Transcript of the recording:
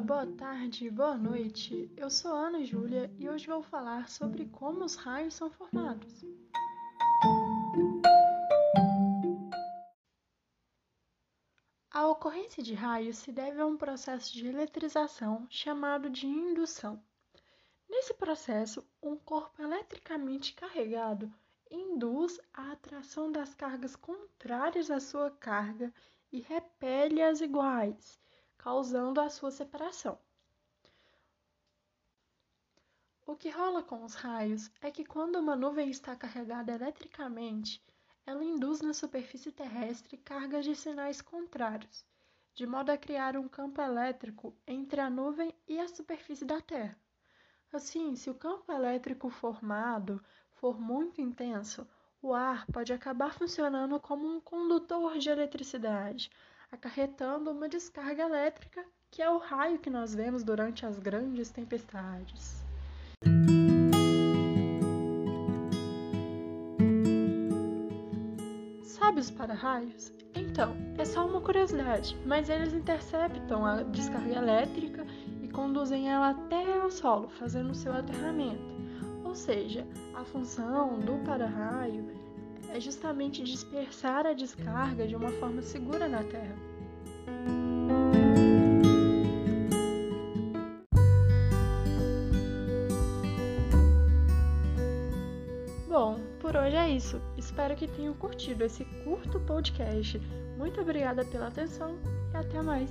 boa tarde, boa noite. Eu sou Ana Júlia e hoje vou falar sobre como os raios são formados. A ocorrência de raios se deve a um processo de eletrização chamado de indução. Nesse processo, um corpo eletricamente carregado induz a atração das cargas contrárias à sua carga e repele as iguais causando a sua separação. O que rola com os raios é que quando uma nuvem está carregada eletricamente, ela induz na superfície terrestre cargas de sinais contrários, de modo a criar um campo elétrico entre a nuvem e a superfície da Terra. Assim, se o campo elétrico formado for muito intenso, o ar pode acabar funcionando como um condutor de eletricidade, acarretando uma descarga elétrica, que é o raio que nós vemos durante as grandes tempestades. Sabe os para-raios? Então, é só uma curiosidade, mas eles interceptam a descarga elétrica e conduzem ela até o solo, fazendo seu aterramento. Ou seja, a função do para-raio é justamente dispersar a descarga de uma forma segura na Terra. Bom, por hoje é isso. Espero que tenham curtido esse curto podcast. Muito obrigada pela atenção e até mais.